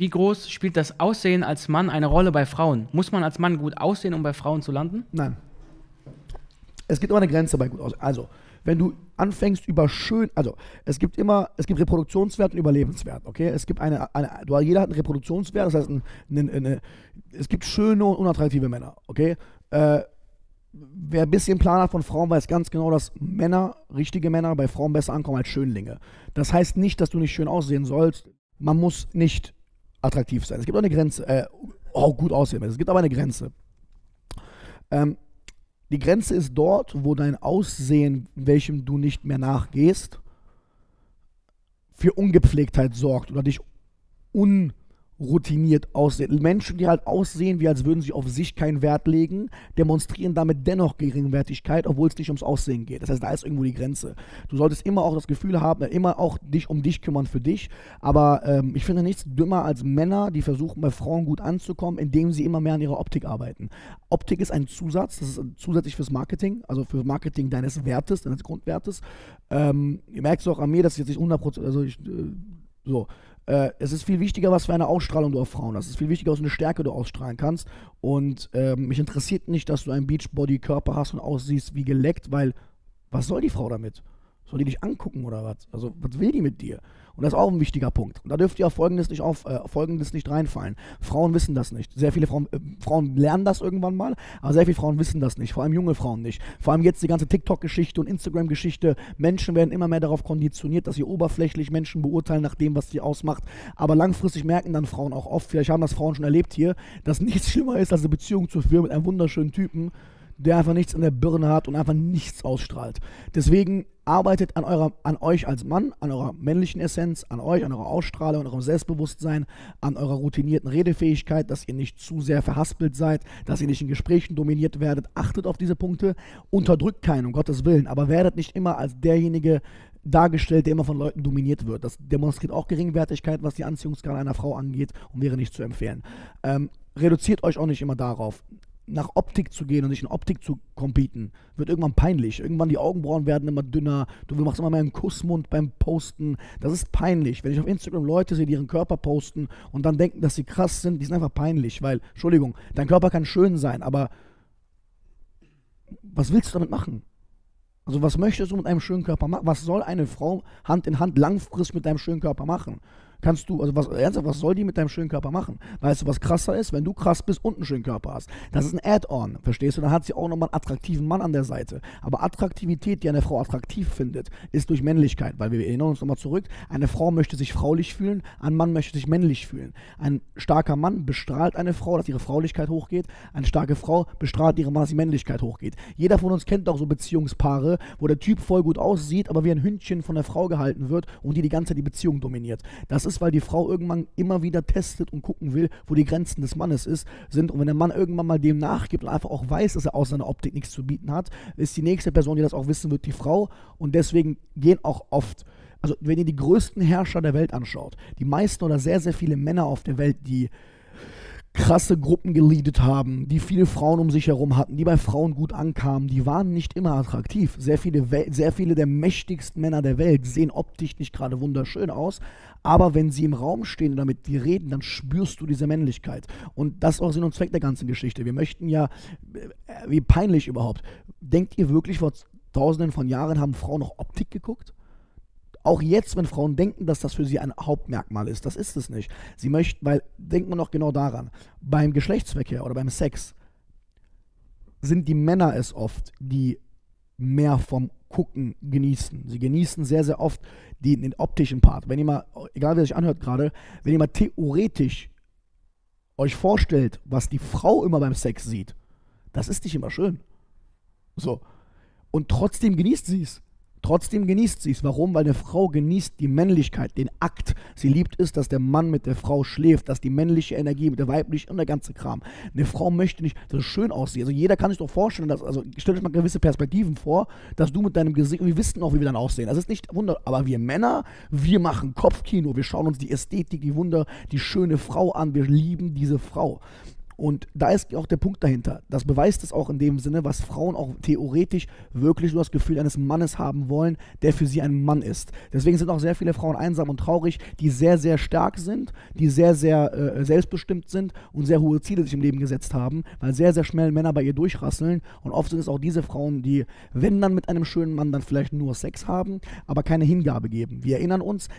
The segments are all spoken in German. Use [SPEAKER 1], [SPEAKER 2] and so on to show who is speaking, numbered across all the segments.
[SPEAKER 1] Wie groß spielt das Aussehen als Mann eine Rolle bei Frauen? Muss man als Mann gut aussehen, um bei Frauen zu landen?
[SPEAKER 2] Nein. Es gibt immer eine Grenze bei gut aussehen. Also, wenn du anfängst über schön, also es gibt immer, es gibt Reproduktionswert und Überlebenswert, okay? Es gibt eine, eine jeder hat einen Reproduktionswert, das heißt, ein, eine, eine, es gibt schöne und unattraktive Männer, okay? Äh, wer ein bisschen Plan hat von Frauen, weiß ganz genau, dass Männer, richtige Männer, bei Frauen besser ankommen als Schönlinge. Das heißt nicht, dass du nicht schön aussehen sollst. Man muss nicht attraktiv sein. Es gibt auch eine Grenze, äh, auch gut aussehen. Es gibt aber eine Grenze. Ähm, die Grenze ist dort, wo dein Aussehen, welchem du nicht mehr nachgehst, für Ungepflegtheit sorgt oder dich un routiniert aussehen. Menschen, die halt aussehen, wie als würden sie auf sich keinen Wert legen, demonstrieren damit dennoch Geringwertigkeit, obwohl es nicht ums Aussehen geht. Das heißt, da ist irgendwo die Grenze. Du solltest immer auch das Gefühl haben, immer auch dich um dich kümmern für dich. Aber ähm, ich finde nichts dümmer als Männer, die versuchen, bei Frauen gut anzukommen, indem sie immer mehr an ihrer Optik arbeiten. Optik ist ein Zusatz, das ist zusätzlich fürs Marketing, also für Marketing deines Wertes, deines Grundwertes. Ähm, ihr merkt es auch an mir, dass ich jetzt nicht 100%, also ich, äh, so, äh, es ist viel wichtiger, was für eine Ausstrahlung du auf Frauen hast. Es ist viel wichtiger, was für eine Stärke du ausstrahlen kannst. Und äh, mich interessiert nicht, dass du einen Beachbody-Körper hast und aussiehst wie geleckt, weil was soll die Frau damit? Soll die dich angucken oder was? Also, was will die mit dir? Und das ist auch ein wichtiger Punkt. Und da dürft ihr auf Folgendes nicht, auf, äh, Folgendes nicht reinfallen. Frauen wissen das nicht. Sehr viele Frauen, äh, Frauen lernen das irgendwann mal, aber sehr viele Frauen wissen das nicht. Vor allem junge Frauen nicht. Vor allem jetzt die ganze TikTok-Geschichte und Instagram-Geschichte. Menschen werden immer mehr darauf konditioniert, dass sie oberflächlich Menschen beurteilen nach dem, was sie ausmacht. Aber langfristig merken dann Frauen auch oft, vielleicht haben das Frauen schon erlebt hier, dass nichts schlimmer ist, als eine Beziehung zu führen mit einem wunderschönen Typen, der einfach nichts in der Birne hat und einfach nichts ausstrahlt. Deswegen arbeitet an, eurer, an euch als Mann, an eurer männlichen Essenz, an euch, an eurer Ausstrahlung, an eurem Selbstbewusstsein, an eurer routinierten Redefähigkeit, dass ihr nicht zu sehr verhaspelt seid, dass ihr nicht in Gesprächen dominiert werdet. Achtet auf diese Punkte, unterdrückt keinen, um Gottes Willen, aber werdet nicht immer als derjenige dargestellt, der immer von Leuten dominiert wird. Das demonstriert auch Geringwertigkeit, was die Anziehungsgrade einer Frau angeht und wäre nicht zu empfehlen. Ähm, reduziert euch auch nicht immer darauf nach Optik zu gehen und sich in Optik zu competen, wird irgendwann peinlich. Irgendwann die Augenbrauen werden immer dünner, du machst immer mehr einen Kussmund beim Posten. Das ist peinlich. Wenn ich auf Instagram Leute sehe, die ihren Körper posten und dann denken, dass sie krass sind, die sind einfach peinlich, weil, Entschuldigung, dein Körper kann schön sein, aber was willst du damit machen? Also was möchtest du mit einem schönen Körper machen? Was soll eine Frau Hand in Hand langfristig mit deinem schönen Körper machen? Kannst du, also was, ernsthaft, was soll die mit deinem schönen Körper machen? Weißt du, was krasser ist? Wenn du krass bist und einen schönen Körper hast. Das ist ein Add-on, verstehst du? Dann hat sie auch nochmal einen attraktiven Mann an der Seite. Aber Attraktivität, die eine Frau attraktiv findet, ist durch Männlichkeit, weil wir erinnern uns nochmal zurück, eine Frau möchte sich fraulich fühlen, ein Mann möchte sich männlich fühlen. Ein starker Mann bestrahlt eine Frau, dass ihre Fraulichkeit hochgeht, eine starke Frau bestrahlt ihre Mann, dass die Männlichkeit hochgeht. Jeder von uns kennt doch so Beziehungspaare, wo der Typ voll gut aussieht, aber wie ein Hündchen von der Frau gehalten wird und die die ganze Zeit die Beziehung dominiert. Das ist, weil die Frau irgendwann immer wieder testet und gucken will, wo die Grenzen des Mannes ist, sind. Und wenn der Mann irgendwann mal dem nachgibt und einfach auch weiß, dass er aus seiner Optik nichts zu bieten hat, ist die nächste Person, die das auch wissen wird, die Frau. Und deswegen gehen auch oft also wenn ihr die größten Herrscher der Welt anschaut, die meisten oder sehr, sehr viele Männer auf der Welt, die krasse Gruppen geleadet haben, die viele Frauen um sich herum hatten, die bei Frauen gut ankamen, die waren nicht immer attraktiv. Sehr viele, sehr viele der mächtigsten Männer der Welt sehen optisch nicht gerade wunderschön aus, aber wenn sie im Raum stehen und damit die reden, dann spürst du diese Männlichkeit. Und das ist auch Sinn und Zweck der ganzen Geschichte. Wir möchten ja, äh, wie peinlich überhaupt, denkt ihr wirklich, vor tausenden von Jahren haben Frauen noch Optik geguckt? Auch jetzt, wenn Frauen denken, dass das für sie ein Hauptmerkmal ist, das ist es nicht. Sie möchten, weil, denkt man noch genau daran, beim Geschlechtsverkehr oder beim Sex sind die Männer es oft, die mehr vom Gucken genießen. Sie genießen sehr, sehr oft den, den optischen Part. Wenn ihr mal, egal wer sich anhört gerade, wenn ihr mal theoretisch euch vorstellt, was die Frau immer beim Sex sieht, das ist nicht immer schön. So. Und trotzdem genießt sie es. Trotzdem genießt sie es. Warum? Weil eine Frau genießt die Männlichkeit, den Akt. Sie liebt es, dass der Mann mit der Frau schläft, dass die männliche Energie mit der weiblichen und der ganze Kram. Eine Frau möchte nicht, dass es schön aussieht. Also jeder kann sich doch vorstellen, dass, also stell euch mal gewisse Perspektiven vor, dass du mit deinem Gesicht, wir wissen auch, wie wir dann aussehen. Das ist nicht wunder, aber wir Männer, wir machen Kopfkino, wir schauen uns die Ästhetik, die Wunder, die schöne Frau an, wir lieben diese Frau. Und da ist auch der Punkt dahinter. Das beweist es auch in dem Sinne, was Frauen auch theoretisch wirklich nur das Gefühl eines Mannes haben wollen, der für sie ein Mann ist. Deswegen sind auch sehr viele Frauen einsam und traurig, die sehr, sehr stark sind, die sehr, sehr äh, selbstbestimmt sind und sehr hohe Ziele sich im Leben gesetzt haben, weil sehr, sehr schnell Männer bei ihr durchrasseln. Und oft sind es auch diese Frauen, die, wenn dann mit einem schönen Mann, dann vielleicht nur Sex haben, aber keine Hingabe geben. Wir erinnern uns,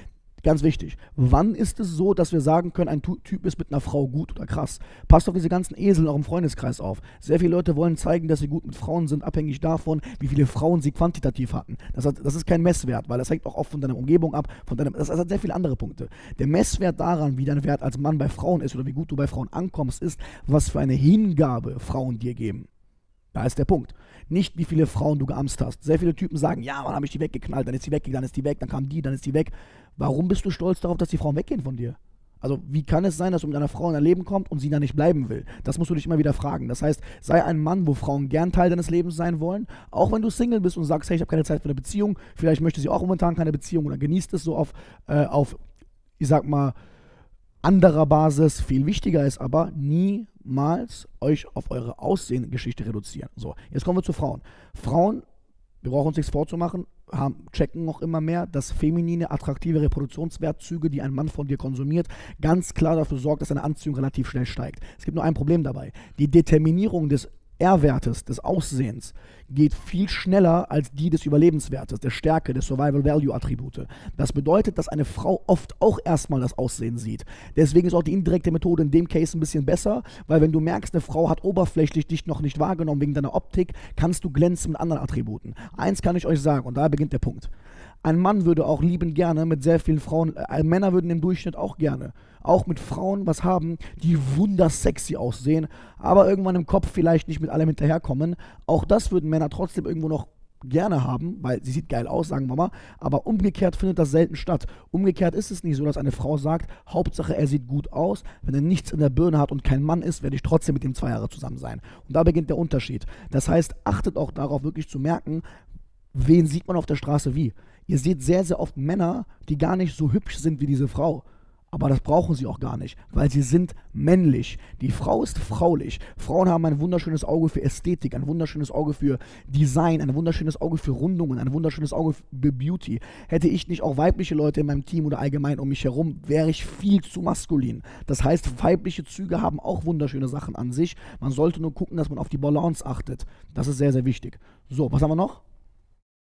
[SPEAKER 2] Ganz wichtig. Wann ist es so, dass wir sagen können, ein Typ ist mit einer Frau gut oder krass? Passt auf diese ganzen Esel auch im Freundeskreis auf. Sehr viele Leute wollen zeigen, dass sie gut mit Frauen sind, abhängig davon, wie viele Frauen sie quantitativ hatten. Das, hat, das ist kein Messwert, weil das hängt auch oft von deiner Umgebung ab. Von deinem, das, das hat sehr viele andere Punkte. Der Messwert daran, wie dein Wert als Mann bei Frauen ist oder wie gut du bei Frauen ankommst, ist, was für eine Hingabe Frauen dir geben. Da ist der Punkt. Nicht, wie viele Frauen du geamst hast. Sehr viele Typen sagen, ja, wann habe ich die weggeknallt, dann ist die weg, dann ist die weg, dann kam die, dann ist die weg. Warum bist du stolz darauf, dass die Frauen weggehen von dir? Also wie kann es sein, dass du mit einer Frau in dein Leben kommst und sie da nicht bleiben will? Das musst du dich immer wieder fragen. Das heißt, sei ein Mann, wo Frauen gern Teil deines Lebens sein wollen, auch wenn du Single bist und sagst, hey, ich habe keine Zeit für eine Beziehung, vielleicht möchte sie auch momentan keine Beziehung oder genießt es so auf, äh, auf ich sag mal, anderer Basis. Viel wichtiger ist aber, niemals euch auf eure Aussehen-Geschichte reduzieren. So, jetzt kommen wir zu Frauen. Frauen wir brauchen uns nichts vorzumachen, haben, checken noch immer mehr, dass feminine, attraktive Reproduktionswertzüge, die ein Mann von dir konsumiert, ganz klar dafür sorgt, dass seine Anziehung relativ schnell steigt. Es gibt nur ein Problem dabei. Die Determinierung des R-Wertes, des Aussehens, geht viel schneller als die des Überlebenswertes, der Stärke, des Survival-Value-Attribute. Das bedeutet, dass eine Frau oft auch erstmal das Aussehen sieht. Deswegen ist auch die indirekte Methode in dem Case ein bisschen besser, weil wenn du merkst, eine Frau hat oberflächlich dich noch nicht wahrgenommen wegen deiner Optik, kannst du glänzen mit anderen Attributen. Eins kann ich euch sagen, und da beginnt der Punkt. Ein Mann würde auch liebend gerne mit sehr vielen Frauen, äh, Männer würden im Durchschnitt auch gerne, auch mit Frauen was haben, die wundersexy aussehen, aber irgendwann im Kopf vielleicht nicht mit allem hinterherkommen. Auch das würden Männer trotzdem irgendwo noch gerne haben, weil sie sieht geil aus, sagen wir mal, aber umgekehrt findet das selten statt. Umgekehrt ist es nicht so, dass eine Frau sagt, Hauptsache er sieht gut aus, wenn er nichts in der Birne hat und kein Mann ist, werde ich trotzdem mit ihm zwei Jahre zusammen sein. Und da beginnt der Unterschied. Das heißt, achtet auch darauf wirklich zu merken, wen sieht man auf der Straße wie. Ihr seht sehr, sehr oft Männer, die gar nicht so hübsch sind wie diese Frau. Aber das brauchen sie auch gar nicht, weil sie sind männlich. Die Frau ist fraulich. Frauen haben ein wunderschönes Auge für Ästhetik, ein wunderschönes Auge für Design, ein wunderschönes Auge für Rundungen, ein wunderschönes Auge für Beauty. Hätte ich nicht auch weibliche Leute in meinem Team oder allgemein um mich herum, wäre ich viel zu maskulin. Das heißt, weibliche Züge haben auch wunderschöne Sachen an sich. Man sollte nur gucken, dass man auf die Balance achtet. Das ist sehr, sehr wichtig. So, was haben wir noch?